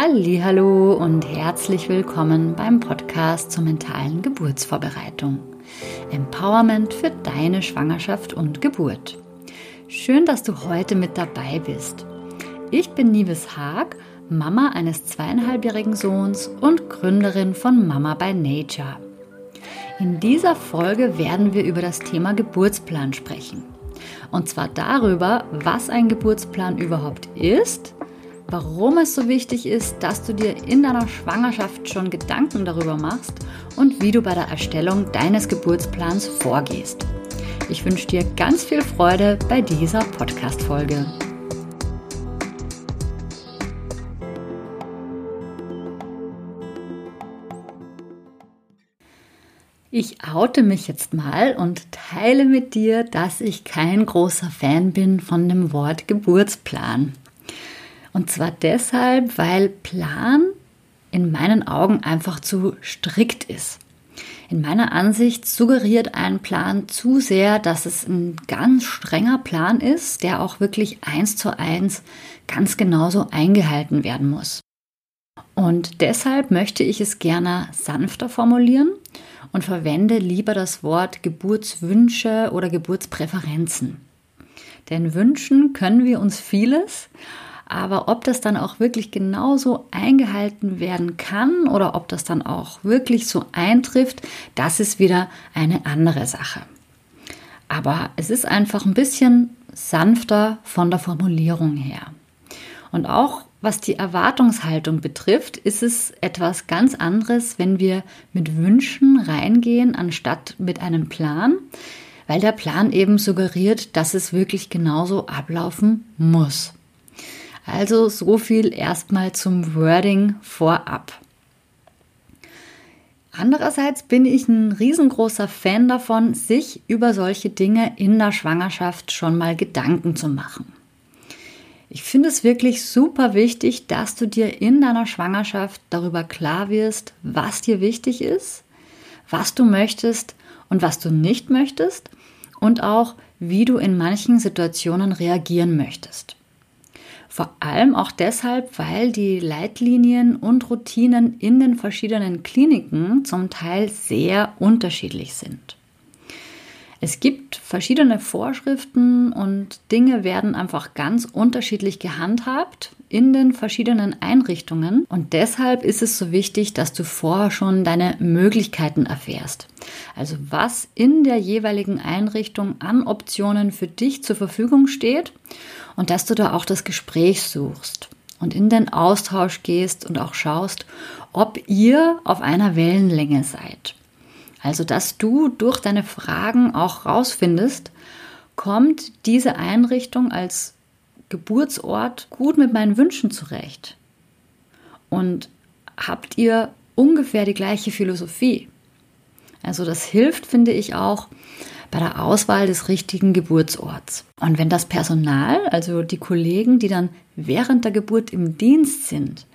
Hallo und herzlich willkommen beim Podcast zur mentalen Geburtsvorbereitung. Empowerment für deine Schwangerschaft und Geburt. Schön, dass du heute mit dabei bist. Ich bin Nives Haag, Mama eines zweieinhalbjährigen Sohns und Gründerin von Mama by Nature. In dieser Folge werden wir über das Thema Geburtsplan sprechen. Und zwar darüber, was ein Geburtsplan überhaupt ist, warum es so wichtig ist, dass du dir in deiner Schwangerschaft schon Gedanken darüber machst und wie du bei der Erstellung deines Geburtsplans vorgehst. Ich wünsche dir ganz viel Freude bei dieser Podcast-Folge. Ich oute mich jetzt mal und teile mit dir, dass ich kein großer Fan bin von dem Wort Geburtsplan. Und zwar deshalb, weil Plan in meinen Augen einfach zu strikt ist. In meiner Ansicht suggeriert ein Plan zu sehr, dass es ein ganz strenger Plan ist, der auch wirklich eins zu eins ganz genauso eingehalten werden muss. Und deshalb möchte ich es gerne sanfter formulieren und verwende lieber das Wort Geburtswünsche oder Geburtspräferenzen. Denn wünschen können wir uns vieles aber ob das dann auch wirklich genauso eingehalten werden kann oder ob das dann auch wirklich so eintrifft, das ist wieder eine andere Sache. Aber es ist einfach ein bisschen sanfter von der Formulierung her. Und auch was die Erwartungshaltung betrifft, ist es etwas ganz anderes, wenn wir mit Wünschen reingehen, anstatt mit einem Plan, weil der Plan eben suggeriert, dass es wirklich genauso ablaufen muss. Also so viel erstmal zum Wording vorab. Andererseits bin ich ein riesengroßer Fan davon, sich über solche Dinge in der Schwangerschaft schon mal Gedanken zu machen. Ich finde es wirklich super wichtig, dass du dir in deiner Schwangerschaft darüber klar wirst, was dir wichtig ist, was du möchtest und was du nicht möchtest und auch, wie du in manchen Situationen reagieren möchtest. Vor allem auch deshalb, weil die Leitlinien und Routinen in den verschiedenen Kliniken zum Teil sehr unterschiedlich sind. Es gibt verschiedene Vorschriften und Dinge werden einfach ganz unterschiedlich gehandhabt in den verschiedenen Einrichtungen und deshalb ist es so wichtig, dass du vorher schon deine Möglichkeiten erfährst. Also was in der jeweiligen Einrichtung an Optionen für dich zur Verfügung steht und dass du da auch das Gespräch suchst und in den Austausch gehst und auch schaust, ob ihr auf einer Wellenlänge seid. Also, dass du durch deine Fragen auch rausfindest, kommt diese Einrichtung als Geburtsort gut mit meinen Wünschen zurecht? Und habt ihr ungefähr die gleiche Philosophie? Also das hilft, finde ich auch, bei der Auswahl des richtigen Geburtsorts. Und wenn das Personal, also die Kollegen, die dann während der Geburt im Dienst sind,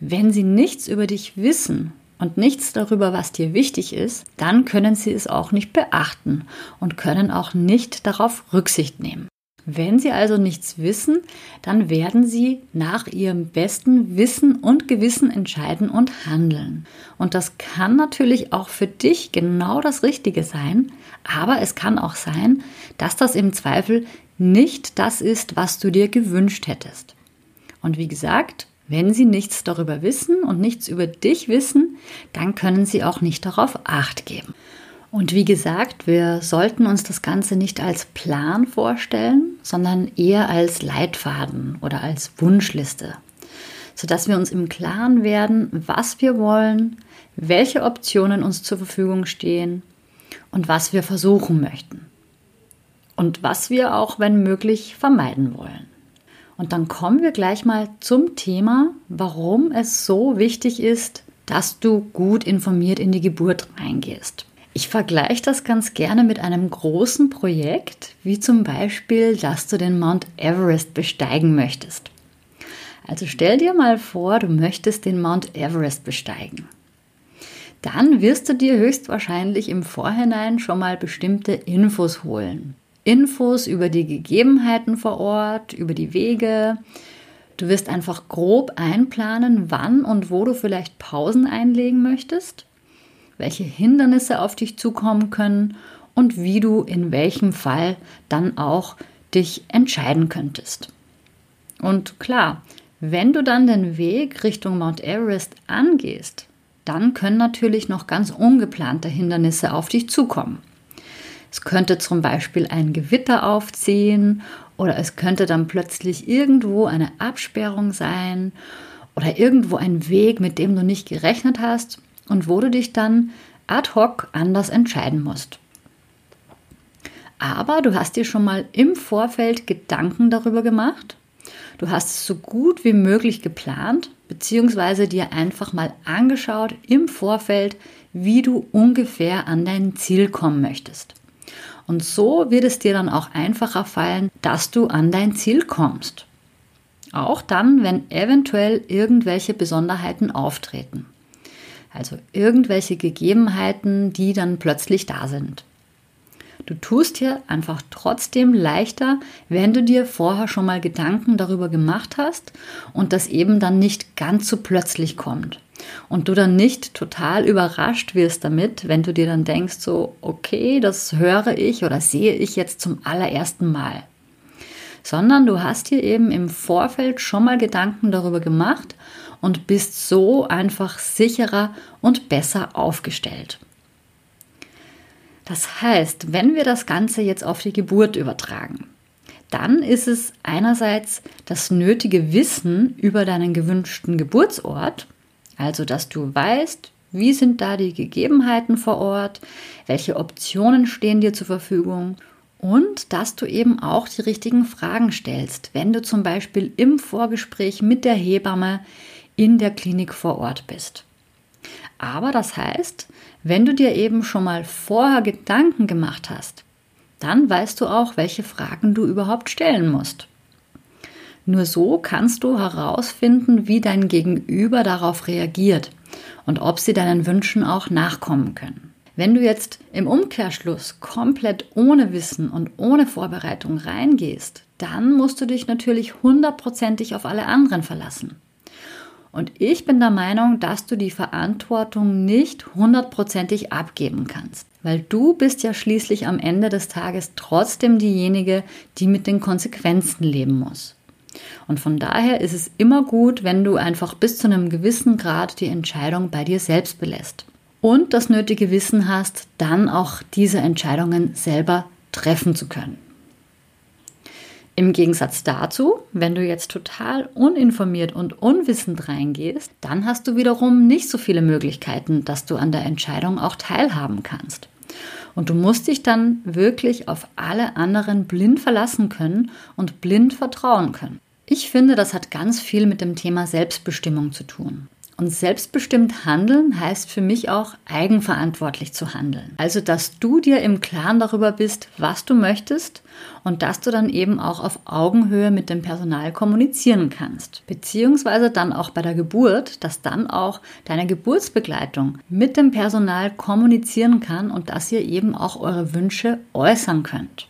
wenn sie nichts über dich wissen und nichts darüber, was dir wichtig ist, dann können sie es auch nicht beachten und können auch nicht darauf Rücksicht nehmen. Wenn Sie also nichts wissen, dann werden Sie nach Ihrem besten Wissen und Gewissen entscheiden und handeln. Und das kann natürlich auch für dich genau das Richtige sein, aber es kann auch sein, dass das im Zweifel nicht das ist, was du dir gewünscht hättest. Und wie gesagt, wenn sie nichts darüber wissen und nichts über dich wissen, dann können sie auch nicht darauf acht geben. Und wie gesagt, wir sollten uns das Ganze nicht als Plan vorstellen, sondern eher als Leitfaden oder als Wunschliste, sodass wir uns im Klaren werden, was wir wollen, welche Optionen uns zur Verfügung stehen und was wir versuchen möchten. Und was wir auch, wenn möglich, vermeiden wollen. Und dann kommen wir gleich mal zum Thema, warum es so wichtig ist, dass du gut informiert in die Geburt reingehst. Ich vergleiche das ganz gerne mit einem großen Projekt, wie zum Beispiel, dass du den Mount Everest besteigen möchtest. Also stell dir mal vor, du möchtest den Mount Everest besteigen. Dann wirst du dir höchstwahrscheinlich im Vorhinein schon mal bestimmte Infos holen. Infos über die Gegebenheiten vor Ort, über die Wege, Du wirst einfach grob einplanen, wann und wo du vielleicht Pausen einlegen möchtest, welche Hindernisse auf dich zukommen können und wie du in welchem Fall dann auch dich entscheiden könntest. Und klar, wenn du dann den Weg Richtung Mount Everest angehst, dann können natürlich noch ganz ungeplante Hindernisse auf dich zukommen. Es könnte zum Beispiel ein Gewitter aufziehen oder es könnte dann plötzlich irgendwo eine Absperrung sein oder irgendwo ein Weg, mit dem du nicht gerechnet hast und wo du dich dann ad hoc anders entscheiden musst. Aber du hast dir schon mal im Vorfeld Gedanken darüber gemacht. Du hast es so gut wie möglich geplant, beziehungsweise dir einfach mal angeschaut im Vorfeld, wie du ungefähr an dein Ziel kommen möchtest. Und so wird es dir dann auch einfacher fallen, dass du an dein Ziel kommst. Auch dann, wenn eventuell irgendwelche Besonderheiten auftreten. Also irgendwelche Gegebenheiten, die dann plötzlich da sind. Du tust dir einfach trotzdem leichter, wenn du dir vorher schon mal Gedanken darüber gemacht hast und das eben dann nicht ganz so plötzlich kommt. Und du dann nicht total überrascht wirst damit, wenn du dir dann denkst, so, okay, das höre ich oder sehe ich jetzt zum allerersten Mal. Sondern du hast dir eben im Vorfeld schon mal Gedanken darüber gemacht und bist so einfach sicherer und besser aufgestellt. Das heißt, wenn wir das Ganze jetzt auf die Geburt übertragen, dann ist es einerseits das nötige Wissen über deinen gewünschten Geburtsort, also dass du weißt, wie sind da die Gegebenheiten vor Ort, welche Optionen stehen dir zur Verfügung und dass du eben auch die richtigen Fragen stellst, wenn du zum Beispiel im Vorgespräch mit der Hebamme in der Klinik vor Ort bist. Aber das heißt, wenn du dir eben schon mal vorher Gedanken gemacht hast, dann weißt du auch, welche Fragen du überhaupt stellen musst. Nur so kannst du herausfinden, wie dein Gegenüber darauf reagiert und ob sie deinen Wünschen auch nachkommen können. Wenn du jetzt im Umkehrschluss komplett ohne Wissen und ohne Vorbereitung reingehst, dann musst du dich natürlich hundertprozentig auf alle anderen verlassen. Und ich bin der Meinung, dass du die Verantwortung nicht hundertprozentig abgeben kannst, weil du bist ja schließlich am Ende des Tages trotzdem diejenige, die mit den Konsequenzen leben muss. Und von daher ist es immer gut, wenn du einfach bis zu einem gewissen Grad die Entscheidung bei dir selbst belässt und das nötige Wissen hast, dann auch diese Entscheidungen selber treffen zu können. Im Gegensatz dazu, wenn du jetzt total uninformiert und unwissend reingehst, dann hast du wiederum nicht so viele Möglichkeiten, dass du an der Entscheidung auch teilhaben kannst. Und du musst dich dann wirklich auf alle anderen blind verlassen können und blind vertrauen können. Ich finde, das hat ganz viel mit dem Thema Selbstbestimmung zu tun. Und selbstbestimmt handeln heißt für mich auch eigenverantwortlich zu handeln. Also, dass du dir im Klaren darüber bist, was du möchtest und dass du dann eben auch auf Augenhöhe mit dem Personal kommunizieren kannst. Beziehungsweise dann auch bei der Geburt, dass dann auch deine Geburtsbegleitung mit dem Personal kommunizieren kann und dass ihr eben auch eure Wünsche äußern könnt.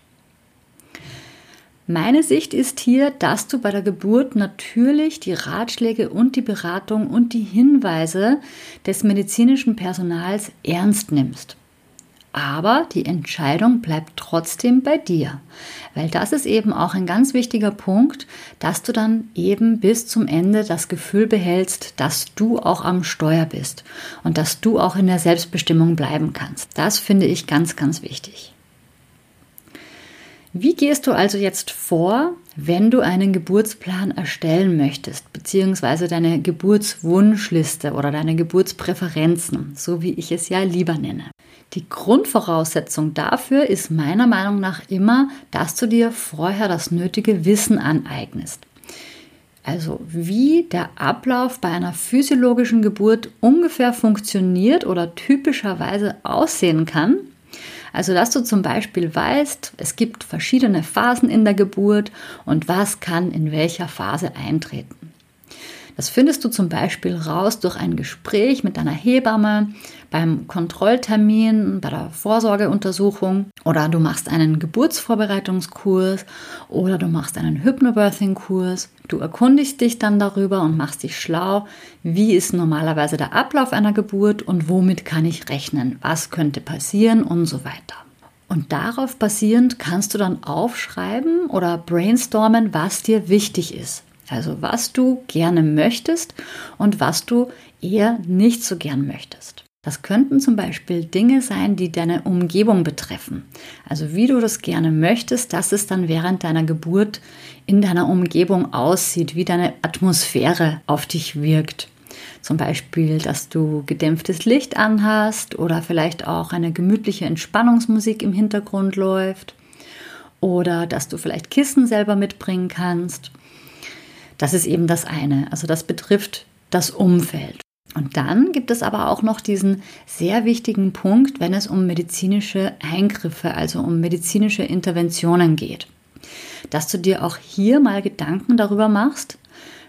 Meine Sicht ist hier, dass du bei der Geburt natürlich die Ratschläge und die Beratung und die Hinweise des medizinischen Personals ernst nimmst. Aber die Entscheidung bleibt trotzdem bei dir, weil das ist eben auch ein ganz wichtiger Punkt, dass du dann eben bis zum Ende das Gefühl behältst, dass du auch am Steuer bist und dass du auch in der Selbstbestimmung bleiben kannst. Das finde ich ganz, ganz wichtig. Wie gehst du also jetzt vor, wenn du einen Geburtsplan erstellen möchtest, beziehungsweise deine Geburtswunschliste oder deine Geburtspräferenzen, so wie ich es ja lieber nenne? Die Grundvoraussetzung dafür ist meiner Meinung nach immer, dass du dir vorher das nötige Wissen aneignest. Also wie der Ablauf bei einer physiologischen Geburt ungefähr funktioniert oder typischerweise aussehen kann also, dass du zum Beispiel weißt, es gibt verschiedene Phasen in der Geburt und was kann in welcher Phase eintreten. Das findest du zum Beispiel raus durch ein Gespräch mit deiner Hebamme, beim Kontrolltermin, bei der Vorsorgeuntersuchung oder du machst einen Geburtsvorbereitungskurs oder du machst einen Hypnobirthing-Kurs. Du erkundigst dich dann darüber und machst dich schlau, wie ist normalerweise der Ablauf einer Geburt und womit kann ich rechnen, was könnte passieren und so weiter. Und darauf basierend kannst du dann aufschreiben oder brainstormen, was dir wichtig ist. Also was du gerne möchtest und was du eher nicht so gern möchtest. Das könnten zum Beispiel Dinge sein, die deine Umgebung betreffen. Also wie du das gerne möchtest, dass es dann während deiner Geburt in deiner Umgebung aussieht, wie deine Atmosphäre auf dich wirkt. Zum Beispiel, dass du gedämpftes Licht anhast oder vielleicht auch eine gemütliche Entspannungsmusik im Hintergrund läuft oder dass du vielleicht Kissen selber mitbringen kannst. Das ist eben das eine. Also das betrifft das Umfeld. Und dann gibt es aber auch noch diesen sehr wichtigen Punkt, wenn es um medizinische Eingriffe, also um medizinische Interventionen geht. Dass du dir auch hier mal Gedanken darüber machst,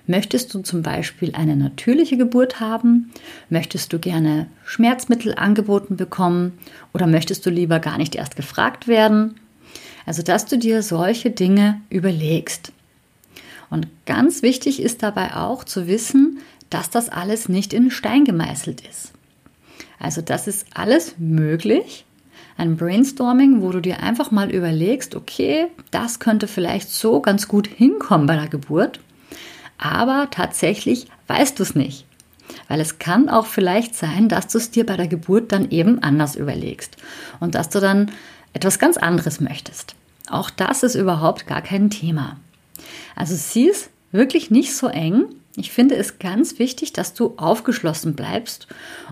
Möchtest du zum Beispiel eine natürliche Geburt haben? Möchtest du gerne Schmerzmittel angeboten bekommen? Oder möchtest du lieber gar nicht erst gefragt werden? Also, dass du dir solche Dinge überlegst. Und ganz wichtig ist dabei auch zu wissen, dass das alles nicht in Stein gemeißelt ist. Also das ist alles möglich. Ein Brainstorming, wo du dir einfach mal überlegst, okay, das könnte vielleicht so ganz gut hinkommen bei der Geburt aber tatsächlich weißt du es nicht. Weil es kann auch vielleicht sein, dass du es dir bei der Geburt dann eben anders überlegst und dass du dann etwas ganz anderes möchtest. Auch das ist überhaupt gar kein Thema. Also sieh es wirklich nicht so eng ich finde es ganz wichtig, dass du aufgeschlossen bleibst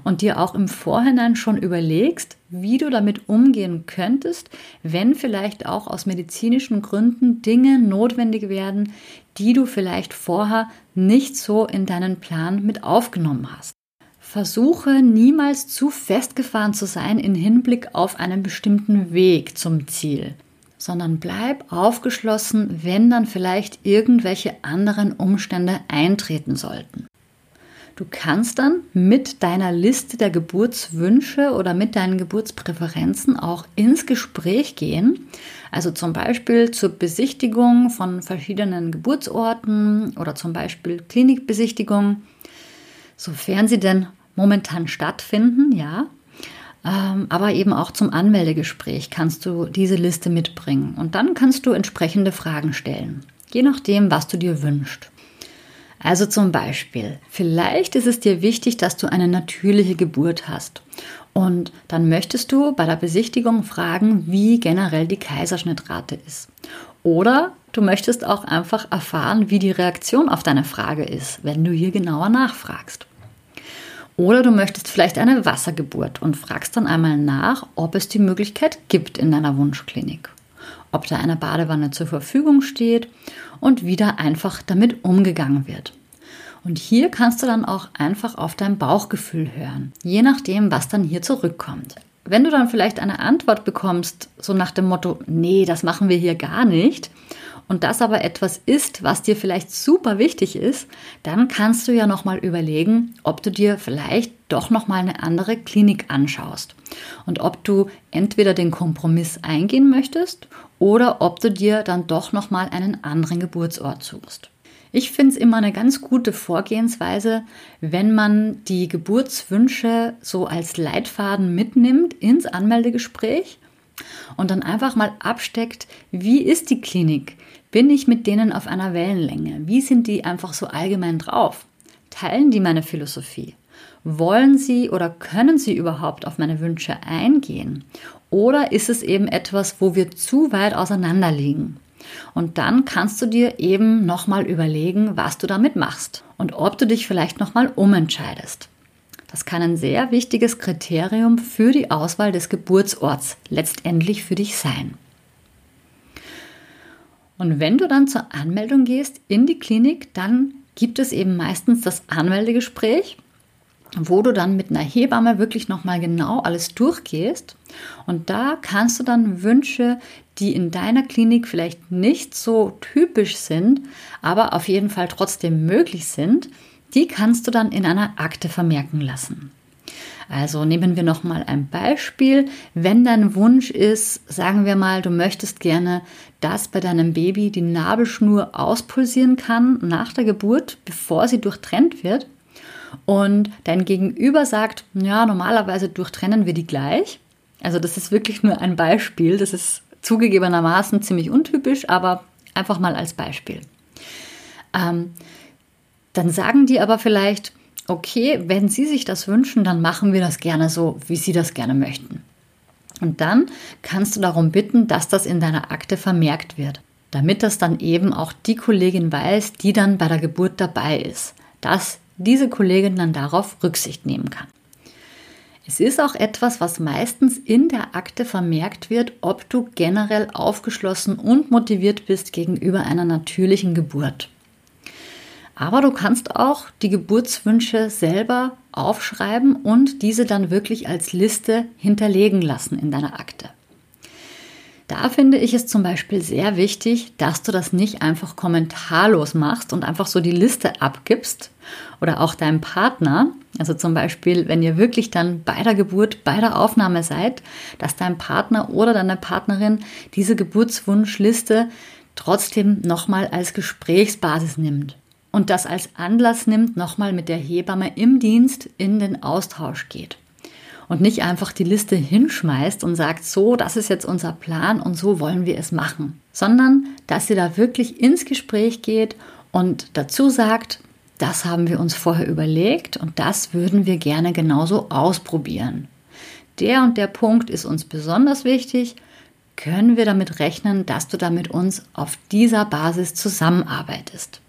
und dir auch im Vorhinein schon überlegst, wie du damit umgehen könntest, wenn vielleicht auch aus medizinischen Gründen Dinge notwendig werden, die du vielleicht vorher nicht so in deinen Plan mit aufgenommen hast. Versuche niemals zu festgefahren zu sein in Hinblick auf einen bestimmten Weg zum Ziel sondern bleib aufgeschlossen, wenn dann vielleicht irgendwelche anderen Umstände eintreten sollten. Du kannst dann mit deiner Liste der Geburtswünsche oder mit deinen Geburtspräferenzen auch ins Gespräch gehen. Also zum Beispiel zur Besichtigung von verschiedenen Geburtsorten oder zum Beispiel Klinikbesichtigung, sofern sie denn momentan stattfinden, ja. Ähm, aber eben auch zum Anmeldegespräch kannst du diese Liste mitbringen und dann kannst du entsprechende Fragen stellen, je nachdem, was du dir wünschst. Also zum Beispiel, vielleicht ist es dir wichtig, dass du eine natürliche Geburt hast. Und dann möchtest du bei der Besichtigung fragen, wie generell die Kaiserschnittrate ist. Oder du möchtest auch einfach erfahren, wie die Reaktion auf deine Frage ist, wenn du hier genauer nachfragst. Oder du möchtest vielleicht eine Wassergeburt und fragst dann einmal nach, ob es die Möglichkeit gibt in deiner Wunschklinik. Ob da eine Badewanne zur Verfügung steht und wie da einfach damit umgegangen wird. Und hier kannst du dann auch einfach auf dein Bauchgefühl hören, je nachdem, was dann hier zurückkommt. Wenn du dann vielleicht eine Antwort bekommst, so nach dem Motto, nee, das machen wir hier gar nicht, und das aber etwas ist, was dir vielleicht super wichtig ist, dann kannst du ja nochmal überlegen, ob du dir vielleicht doch nochmal eine andere Klinik anschaust und ob du entweder den Kompromiss eingehen möchtest oder ob du dir dann doch nochmal einen anderen Geburtsort suchst. Ich finde es immer eine ganz gute Vorgehensweise, wenn man die Geburtswünsche so als Leitfaden mitnimmt ins Anmeldegespräch und dann einfach mal absteckt, wie ist die Klinik? Bin ich mit denen auf einer Wellenlänge? Wie sind die einfach so allgemein drauf? Teilen die meine Philosophie? Wollen sie oder können sie überhaupt auf meine Wünsche eingehen? Oder ist es eben etwas, wo wir zu weit auseinander liegen? Und dann kannst du dir eben nochmal überlegen, was du damit machst und ob du dich vielleicht nochmal umentscheidest. Das kann ein sehr wichtiges Kriterium für die Auswahl des Geburtsorts letztendlich für dich sein. Und wenn du dann zur Anmeldung gehst in die Klinik, dann gibt es eben meistens das Anmeldegespräch, wo du dann mit einer Hebamme wirklich nochmal genau alles durchgehst. Und da kannst du dann Wünsche, die in deiner Klinik vielleicht nicht so typisch sind, aber auf jeden Fall trotzdem möglich sind, die kannst du dann in einer Akte vermerken lassen. Also nehmen wir noch mal ein Beispiel. Wenn dein Wunsch ist, sagen wir mal, du möchtest gerne, dass bei deinem Baby die Nabelschnur auspulsieren kann nach der Geburt, bevor sie durchtrennt wird. Und dein Gegenüber sagt, ja, normalerweise durchtrennen wir die gleich. Also das ist wirklich nur ein Beispiel. Das ist zugegebenermaßen ziemlich untypisch, aber einfach mal als Beispiel. Ähm, dann sagen die aber vielleicht, okay, wenn Sie sich das wünschen, dann machen wir das gerne so, wie Sie das gerne möchten. Und dann kannst du darum bitten, dass das in deiner Akte vermerkt wird, damit das dann eben auch die Kollegin weiß, die dann bei der Geburt dabei ist, dass diese Kollegin dann darauf Rücksicht nehmen kann. Es ist auch etwas, was meistens in der Akte vermerkt wird, ob du generell aufgeschlossen und motiviert bist gegenüber einer natürlichen Geburt. Aber du kannst auch die Geburtswünsche selber aufschreiben und diese dann wirklich als Liste hinterlegen lassen in deiner Akte. Da finde ich es zum Beispiel sehr wichtig, dass du das nicht einfach kommentarlos machst und einfach so die Liste abgibst oder auch deinem Partner. Also zum Beispiel, wenn ihr wirklich dann bei der Geburt, bei der Aufnahme seid, dass dein Partner oder deine Partnerin diese Geburtswunschliste trotzdem nochmal als Gesprächsbasis nimmt und das als Anlass nimmt, nochmal mit der Hebamme im Dienst in den Austausch geht. Und nicht einfach die Liste hinschmeißt und sagt, so, das ist jetzt unser Plan und so wollen wir es machen, sondern dass sie da wirklich ins Gespräch geht und dazu sagt, das haben wir uns vorher überlegt und das würden wir gerne genauso ausprobieren. Der und der Punkt ist uns besonders wichtig. Können wir damit rechnen, dass du da mit uns auf dieser Basis zusammenarbeitest?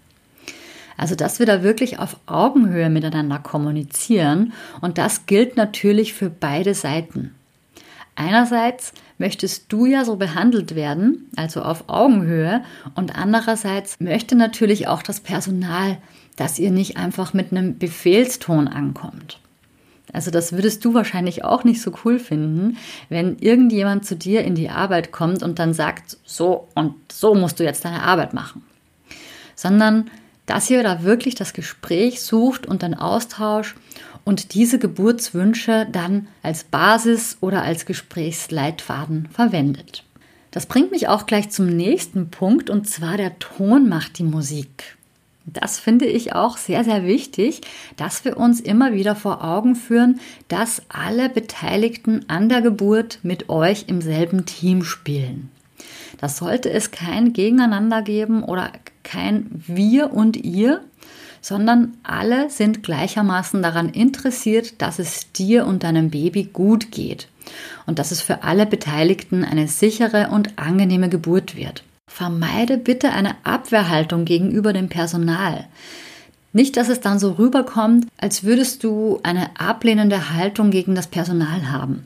Also, dass wir da wirklich auf Augenhöhe miteinander kommunizieren und das gilt natürlich für beide Seiten. Einerseits möchtest du ja so behandelt werden, also auf Augenhöhe, und andererseits möchte natürlich auch das Personal, dass ihr nicht einfach mit einem Befehlston ankommt. Also das würdest du wahrscheinlich auch nicht so cool finden, wenn irgendjemand zu dir in die Arbeit kommt und dann sagt, so und so musst du jetzt deine Arbeit machen. Sondern dass ihr da wirklich das Gespräch sucht und den Austausch und diese Geburtswünsche dann als Basis oder als Gesprächsleitfaden verwendet. Das bringt mich auch gleich zum nächsten Punkt und zwar der Ton macht die Musik. Das finde ich auch sehr, sehr wichtig, dass wir uns immer wieder vor Augen führen, dass alle Beteiligten an der Geburt mit euch im selben Team spielen. Da sollte es kein Gegeneinander geben oder kein Wir und ihr, sondern alle sind gleichermaßen daran interessiert, dass es dir und deinem Baby gut geht und dass es für alle Beteiligten eine sichere und angenehme Geburt wird. Vermeide bitte eine Abwehrhaltung gegenüber dem Personal. Nicht, dass es dann so rüberkommt, als würdest du eine ablehnende Haltung gegen das Personal haben,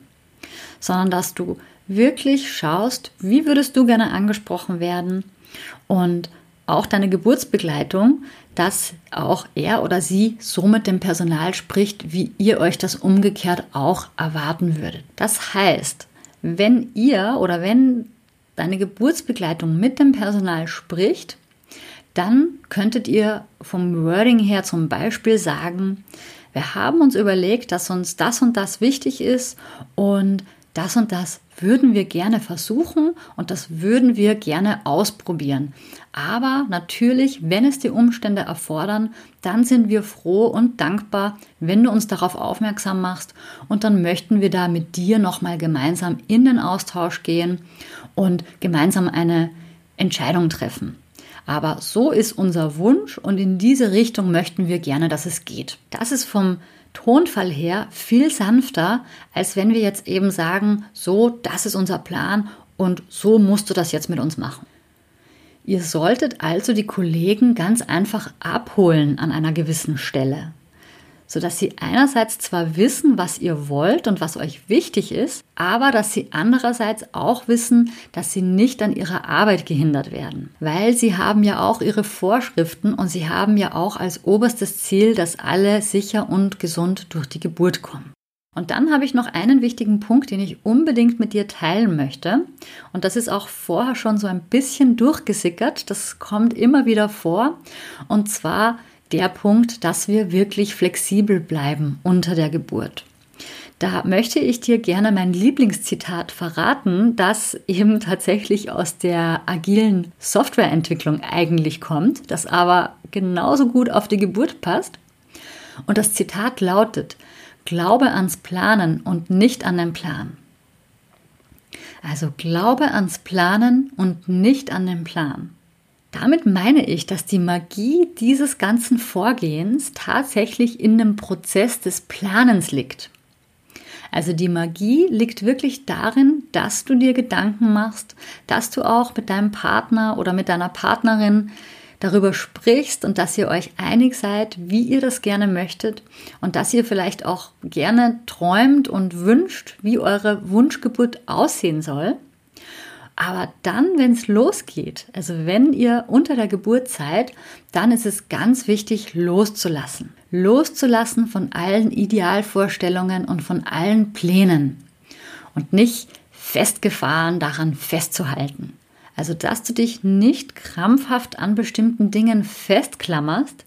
sondern dass du wirklich schaust, wie würdest du gerne angesprochen werden und auch deine Geburtsbegleitung, dass auch er oder sie so mit dem Personal spricht, wie ihr euch das umgekehrt auch erwarten würdet. Das heißt, wenn ihr oder wenn deine Geburtsbegleitung mit dem Personal spricht, dann könntet ihr vom Wording her zum Beispiel sagen, wir haben uns überlegt, dass uns das und das wichtig ist und das und das würden wir gerne versuchen und das würden wir gerne ausprobieren. Aber natürlich, wenn es die Umstände erfordern, dann sind wir froh und dankbar, wenn du uns darauf aufmerksam machst und dann möchten wir da mit dir nochmal gemeinsam in den Austausch gehen und gemeinsam eine Entscheidung treffen. Aber so ist unser Wunsch und in diese Richtung möchten wir gerne, dass es geht. Das ist vom Tonfall her viel sanfter, als wenn wir jetzt eben sagen, so, das ist unser Plan und so musst du das jetzt mit uns machen. Ihr solltet also die Kollegen ganz einfach abholen an einer gewissen Stelle sodass sie einerseits zwar wissen, was ihr wollt und was euch wichtig ist, aber dass sie andererseits auch wissen, dass sie nicht an ihrer Arbeit gehindert werden, weil sie haben ja auch ihre Vorschriften und sie haben ja auch als oberstes Ziel, dass alle sicher und gesund durch die Geburt kommen. Und dann habe ich noch einen wichtigen Punkt, den ich unbedingt mit dir teilen möchte. Und das ist auch vorher schon so ein bisschen durchgesickert. Das kommt immer wieder vor. Und zwar der Punkt, dass wir wirklich flexibel bleiben unter der Geburt. Da möchte ich dir gerne mein Lieblingszitat verraten, das eben tatsächlich aus der agilen Softwareentwicklung eigentlich kommt, das aber genauso gut auf die Geburt passt. Und das Zitat lautet, Glaube ans Planen und nicht an den Plan. Also glaube ans Planen und nicht an den Plan. Damit meine ich, dass die Magie dieses ganzen Vorgehens tatsächlich in dem Prozess des Planens liegt. Also die Magie liegt wirklich darin, dass du dir Gedanken machst, dass du auch mit deinem Partner oder mit deiner Partnerin darüber sprichst und dass ihr euch einig seid, wie ihr das gerne möchtet und dass ihr vielleicht auch gerne träumt und wünscht, wie eure Wunschgeburt aussehen soll. Aber dann, wenn es losgeht, also wenn ihr unter der Geburt seid, dann ist es ganz wichtig, loszulassen. Loszulassen von allen Idealvorstellungen und von allen Plänen. Und nicht festgefahren daran festzuhalten. Also, dass du dich nicht krampfhaft an bestimmten Dingen festklammerst,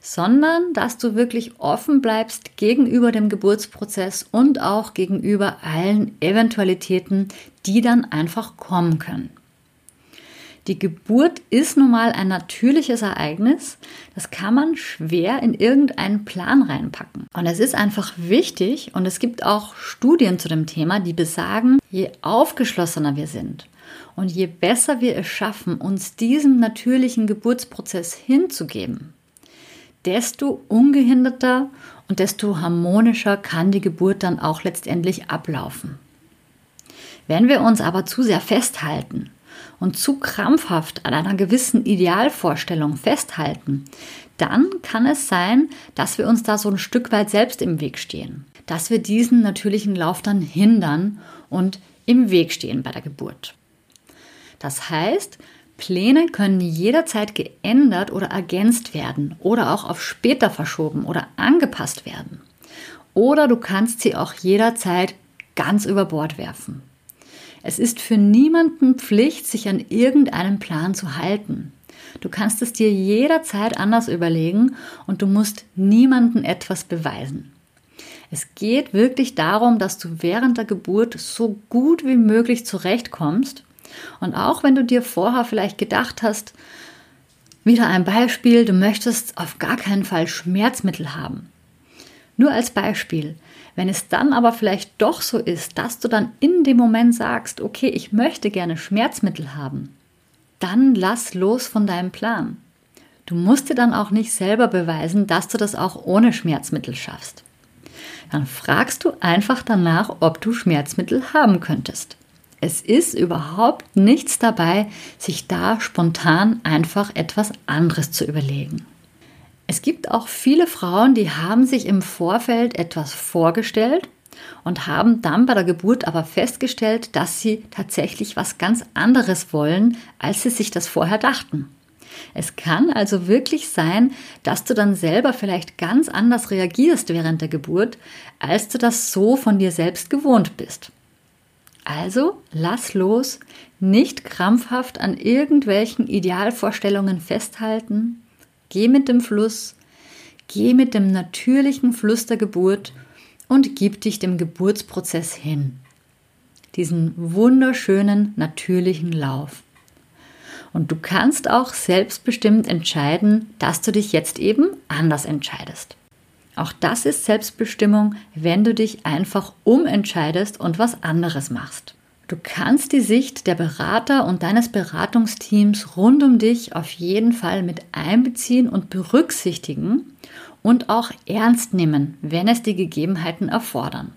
sondern dass du wirklich offen bleibst gegenüber dem Geburtsprozess und auch gegenüber allen Eventualitäten, die dann einfach kommen können. Die Geburt ist nun mal ein natürliches Ereignis. Das kann man schwer in irgendeinen Plan reinpacken. Und es ist einfach wichtig, und es gibt auch Studien zu dem Thema, die besagen, je aufgeschlossener wir sind und je besser wir es schaffen, uns diesem natürlichen Geburtsprozess hinzugeben, desto ungehinderter und desto harmonischer kann die Geburt dann auch letztendlich ablaufen. Wenn wir uns aber zu sehr festhalten und zu krampfhaft an einer gewissen Idealvorstellung festhalten, dann kann es sein, dass wir uns da so ein Stück weit selbst im Weg stehen, dass wir diesen natürlichen Lauf dann hindern und im Weg stehen bei der Geburt. Das heißt, Pläne können jederzeit geändert oder ergänzt werden oder auch auf später verschoben oder angepasst werden. Oder du kannst sie auch jederzeit ganz über Bord werfen. Es ist für niemanden Pflicht, sich an irgendeinen Plan zu halten. Du kannst es dir jederzeit anders überlegen und du musst niemanden etwas beweisen. Es geht wirklich darum, dass du während der Geburt so gut wie möglich zurechtkommst und auch wenn du dir vorher vielleicht gedacht hast, wieder ein Beispiel, du möchtest auf gar keinen Fall Schmerzmittel haben. Nur als Beispiel, wenn es dann aber vielleicht doch so ist, dass du dann in dem Moment sagst, okay, ich möchte gerne Schmerzmittel haben, dann lass los von deinem Plan. Du musst dir dann auch nicht selber beweisen, dass du das auch ohne Schmerzmittel schaffst. Dann fragst du einfach danach, ob du Schmerzmittel haben könntest. Es ist überhaupt nichts dabei, sich da spontan einfach etwas anderes zu überlegen. Es gibt auch viele Frauen, die haben sich im Vorfeld etwas vorgestellt und haben dann bei der Geburt aber festgestellt, dass sie tatsächlich was ganz anderes wollen, als sie sich das vorher dachten. Es kann also wirklich sein, dass du dann selber vielleicht ganz anders reagierst während der Geburt, als du das so von dir selbst gewohnt bist. Also lass los, nicht krampfhaft an irgendwelchen Idealvorstellungen festhalten, geh mit dem Fluss, geh mit dem natürlichen Fluss der Geburt und gib dich dem Geburtsprozess hin. Diesen wunderschönen natürlichen Lauf. Und du kannst auch selbstbestimmt entscheiden, dass du dich jetzt eben anders entscheidest. Auch das ist Selbstbestimmung, wenn du dich einfach umentscheidest und was anderes machst. Du kannst die Sicht der Berater und deines Beratungsteams rund um dich auf jeden Fall mit einbeziehen und berücksichtigen und auch ernst nehmen, wenn es die Gegebenheiten erfordern.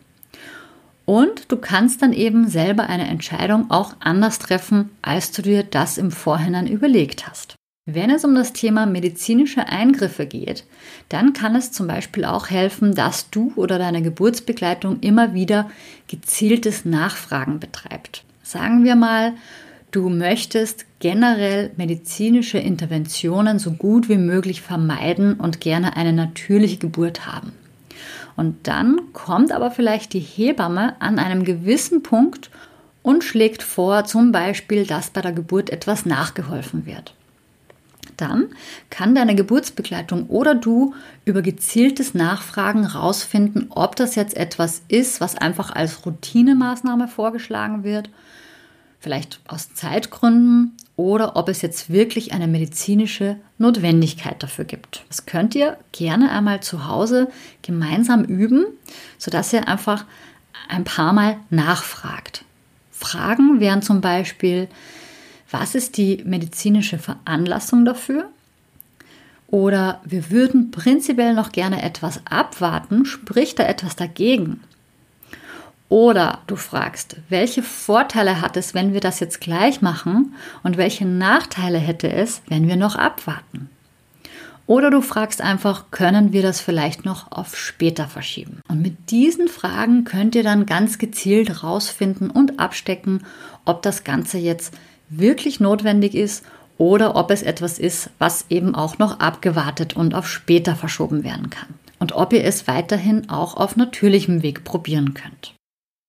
Und du kannst dann eben selber eine Entscheidung auch anders treffen, als du dir das im Vorhinein überlegt hast. Wenn es um das Thema medizinische Eingriffe geht, dann kann es zum Beispiel auch helfen, dass du oder deine Geburtsbegleitung immer wieder gezieltes Nachfragen betreibt. Sagen wir mal, du möchtest generell medizinische Interventionen so gut wie möglich vermeiden und gerne eine natürliche Geburt haben. Und dann kommt aber vielleicht die Hebamme an einem gewissen Punkt und schlägt vor, zum Beispiel, dass bei der Geburt etwas nachgeholfen wird Dann kann deine Geburtsbegleitung oder du über gezieltes Nachfragen rausfinden, ob das jetzt etwas ist, was einfach als Routinemaßnahme vorgeschlagen wird, vielleicht aus Zeitgründen oder ob es jetzt wirklich eine medizinische Notwendigkeit dafür gibt. Das könnt ihr gerne einmal zu Hause gemeinsam üben, sodass ihr einfach ein paar Mal nachfragt. Fragen wären zum Beispiel, was ist die medizinische Veranlassung dafür? Oder wir würden prinzipiell noch gerne etwas abwarten, spricht da etwas dagegen? Oder du fragst, welche Vorteile hat es, wenn wir das jetzt gleich machen und welche Nachteile hätte es, wenn wir noch abwarten? Oder du fragst einfach, können wir das vielleicht noch auf später verschieben? Und mit diesen Fragen könnt ihr dann ganz gezielt rausfinden und abstecken, ob das Ganze jetzt wirklich notwendig ist oder ob es etwas ist, was eben auch noch abgewartet und auf später verschoben werden kann. Und ob ihr es weiterhin auch auf natürlichem Weg probieren könnt.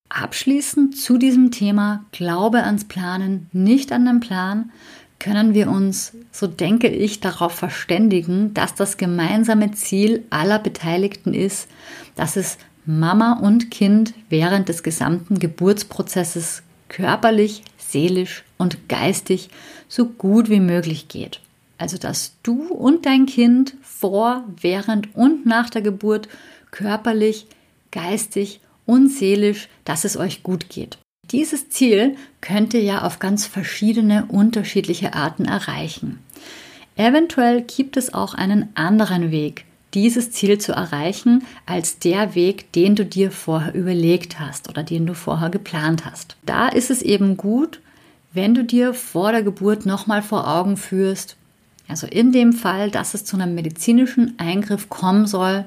Abschließend zu diesem Thema Glaube ans Planen, nicht an den Plan, können wir uns, so denke ich, darauf verständigen, dass das gemeinsame Ziel aller Beteiligten ist, dass es Mama und Kind während des gesamten Geburtsprozesses körperlich, seelisch und geistig so gut wie möglich geht. Also dass du und dein Kind vor, während und nach der Geburt körperlich, geistig und seelisch, dass es euch gut geht. Dieses Ziel könnt ihr ja auf ganz verschiedene unterschiedliche Arten erreichen. Eventuell gibt es auch einen anderen Weg, dieses Ziel zu erreichen, als der Weg, den du dir vorher überlegt hast oder den du vorher geplant hast. Da ist es eben gut, wenn du dir vor der Geburt nochmal vor Augen führst, also in dem Fall, dass es zu einem medizinischen Eingriff kommen soll,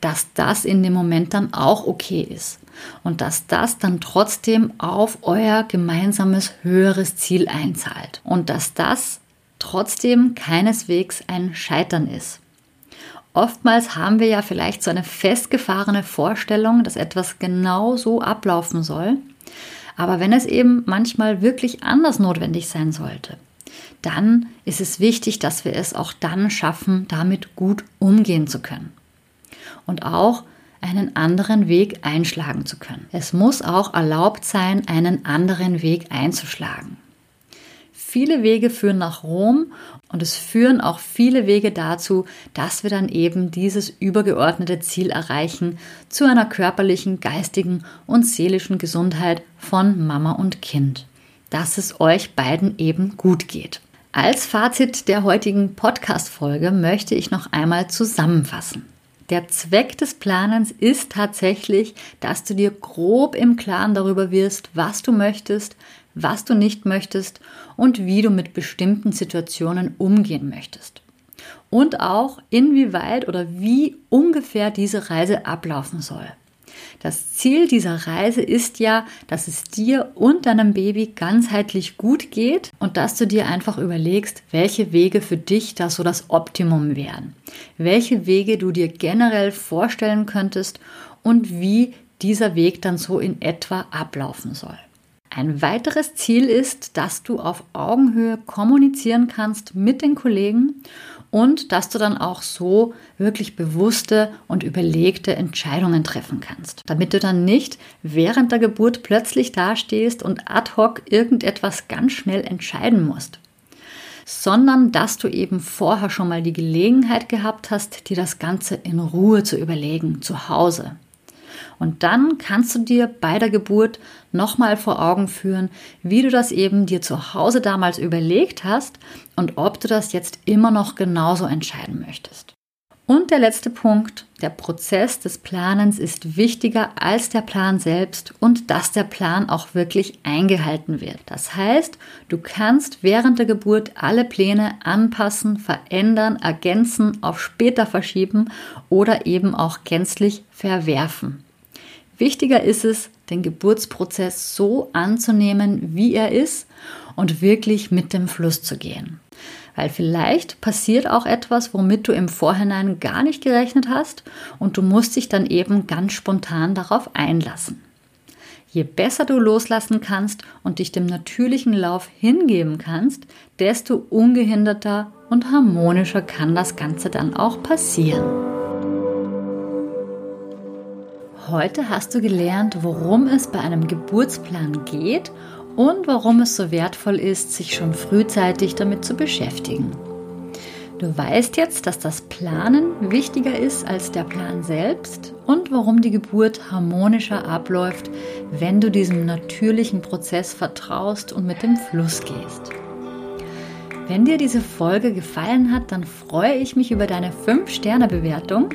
dass das in dem Moment dann auch okay ist und dass das dann trotzdem auf euer gemeinsames höheres Ziel einzahlt und dass das trotzdem keineswegs ein Scheitern ist. Oftmals haben wir ja vielleicht so eine festgefahrene Vorstellung, dass etwas genau so ablaufen soll. Aber wenn es eben manchmal wirklich anders notwendig sein sollte, dann ist es wichtig, dass wir es auch dann schaffen, damit gut umgehen zu können und auch einen anderen Weg einschlagen zu können. Es muss auch erlaubt sein, einen anderen Weg einzuschlagen. Viele Wege führen nach Rom und es führen auch viele Wege dazu, dass wir dann eben dieses übergeordnete Ziel erreichen zu einer körperlichen, geistigen und seelischen Gesundheit von Mama und Kind. Dass es euch beiden eben gut geht. Als Fazit der heutigen Podcast-Folge möchte ich noch einmal zusammenfassen. Der Zweck des Planens ist tatsächlich, dass du dir grob im Klaren darüber wirst, was du möchtest, was du nicht möchtest und wie du mit bestimmten Situationen umgehen möchtest. Und auch inwieweit oder wie ungefähr diese Reise ablaufen soll. Das Ziel dieser Reise ist ja, dass es dir und deinem Baby ganzheitlich gut geht und dass du dir einfach überlegst, welche Wege für dich da so das Optimum wären. Welche Wege du dir generell vorstellen könntest und wie dieser Weg dann so in etwa ablaufen soll. Ein weiteres Ziel ist, dass du auf Augenhöhe kommunizieren kannst mit den Kollegen und dass du dann auch so wirklich bewusste und überlegte Entscheidungen treffen kannst, damit du dann nicht während der Geburt plötzlich dastehst und ad hoc irgendetwas ganz schnell entscheiden musst, sondern dass du eben vorher schon mal die Gelegenheit gehabt hast, dir das Ganze in Ruhe zu überlegen, zu Hause. Und dann kannst du dir bei der Geburt nochmal vor Augen führen, wie du das eben dir zu Hause damals überlegt hast und ob du das jetzt immer noch genauso entscheiden möchtest. Und der letzte Punkt, der Prozess des Planens ist wichtiger als der Plan selbst und dass der Plan auch wirklich eingehalten wird. Das heißt, du kannst während der Geburt alle Pläne anpassen, verändern, ergänzen, auf später verschieben oder eben auch gänzlich verwerfen. Wichtiger ist es, den Geburtsprozess so anzunehmen, wie er ist und wirklich mit dem Fluss zu gehen. Weil vielleicht passiert auch etwas, womit du im Vorhinein gar nicht gerechnet hast und du musst dich dann eben ganz spontan darauf einlassen. Je besser du loslassen kannst und dich dem natürlichen Lauf hingeben kannst, desto ungehinderter und harmonischer kann das Ganze dann auch passieren. Heute hast du gelernt, worum es bei einem Geburtsplan geht und warum es so wertvoll ist, sich schon frühzeitig damit zu beschäftigen. Du weißt jetzt, dass das Planen wichtiger ist als der Plan selbst und warum die Geburt harmonischer abläuft, wenn du diesem natürlichen Prozess vertraust und mit dem Fluss gehst. Wenn dir diese Folge gefallen hat, dann freue ich mich über deine 5-Sterne-Bewertung.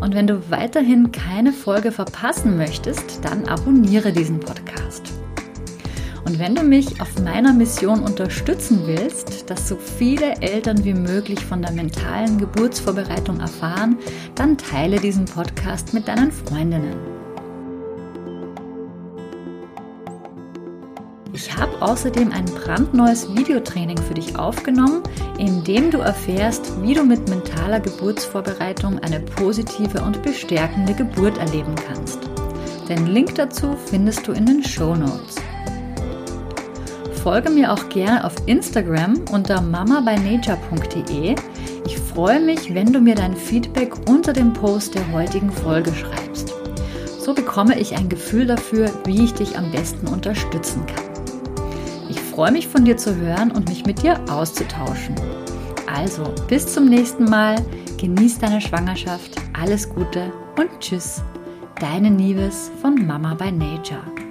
Und wenn du weiterhin keine Folge verpassen möchtest, dann abonniere diesen Podcast. Und wenn du mich auf meiner Mission unterstützen willst, dass so viele Eltern wie möglich von der mentalen Geburtsvorbereitung erfahren, dann teile diesen Podcast mit deinen Freundinnen. Ich habe außerdem ein brandneues Videotraining für dich aufgenommen, in dem du erfährst, wie du mit mentaler Geburtsvorbereitung eine positive und bestärkende Geburt erleben kannst. Den Link dazu findest du in den Show Notes folge mir auch gerne auf Instagram unter mamabynature.de. Ich freue mich, wenn du mir dein Feedback unter dem Post der heutigen Folge schreibst. So bekomme ich ein Gefühl dafür, wie ich dich am besten unterstützen kann. Freue mich von dir zu hören und mich mit dir auszutauschen. Also, bis zum nächsten Mal, genieß deine Schwangerschaft, alles Gute und tschüss. Deine Nieves von Mama by Nature.